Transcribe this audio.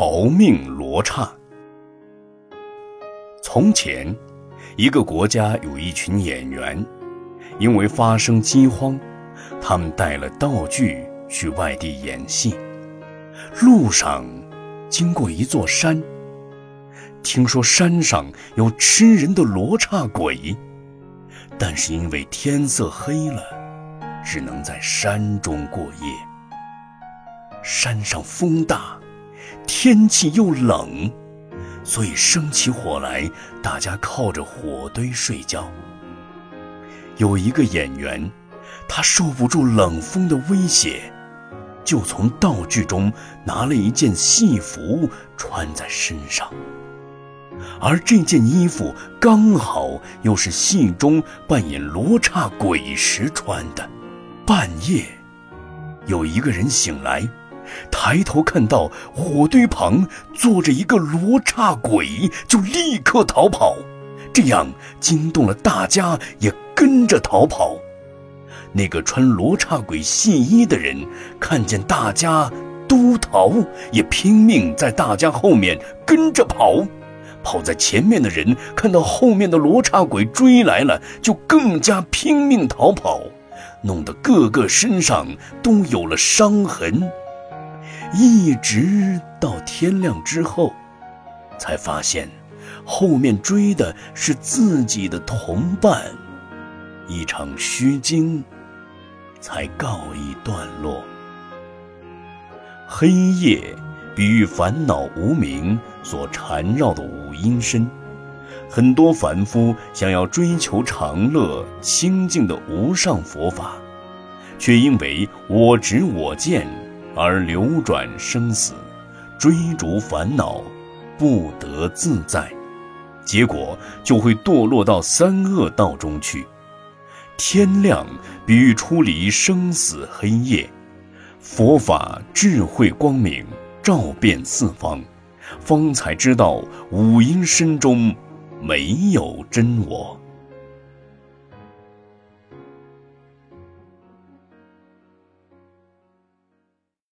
逃命罗刹。从前，一个国家有一群演员，因为发生饥荒，他们带了道具去外地演戏。路上，经过一座山，听说山上有吃人的罗刹鬼，但是因为天色黑了，只能在山中过夜。山上风大，天气又冷，所以生起火来，大家靠着火堆睡觉。有一个演员，他受不住冷风的威胁。就从道具中拿了一件戏服穿在身上，而这件衣服刚好又是戏中扮演罗刹鬼时穿的。半夜，有一个人醒来，抬头看到火堆旁坐着一个罗刹鬼，就立刻逃跑，这样惊动了大家，也跟着逃跑。那个穿罗刹鬼戏衣的人看见大家都逃，也拼命在大家后面跟着跑。跑在前面的人看到后面的罗刹鬼追来了，就更加拼命逃跑，弄得个个身上都有了伤痕。一直到天亮之后，才发现后面追的是自己的同伴。一场虚惊。才告一段落。黑夜比喻烦恼无明所缠绕的五阴身，很多凡夫想要追求长乐清净的无上佛法，却因为我执我见而流转生死，追逐烦恼，不得自在，结果就会堕落到三恶道中去。天亮比喻出离生死黑夜，佛法智慧光明照遍四方，方才知道五阴身中没有真我。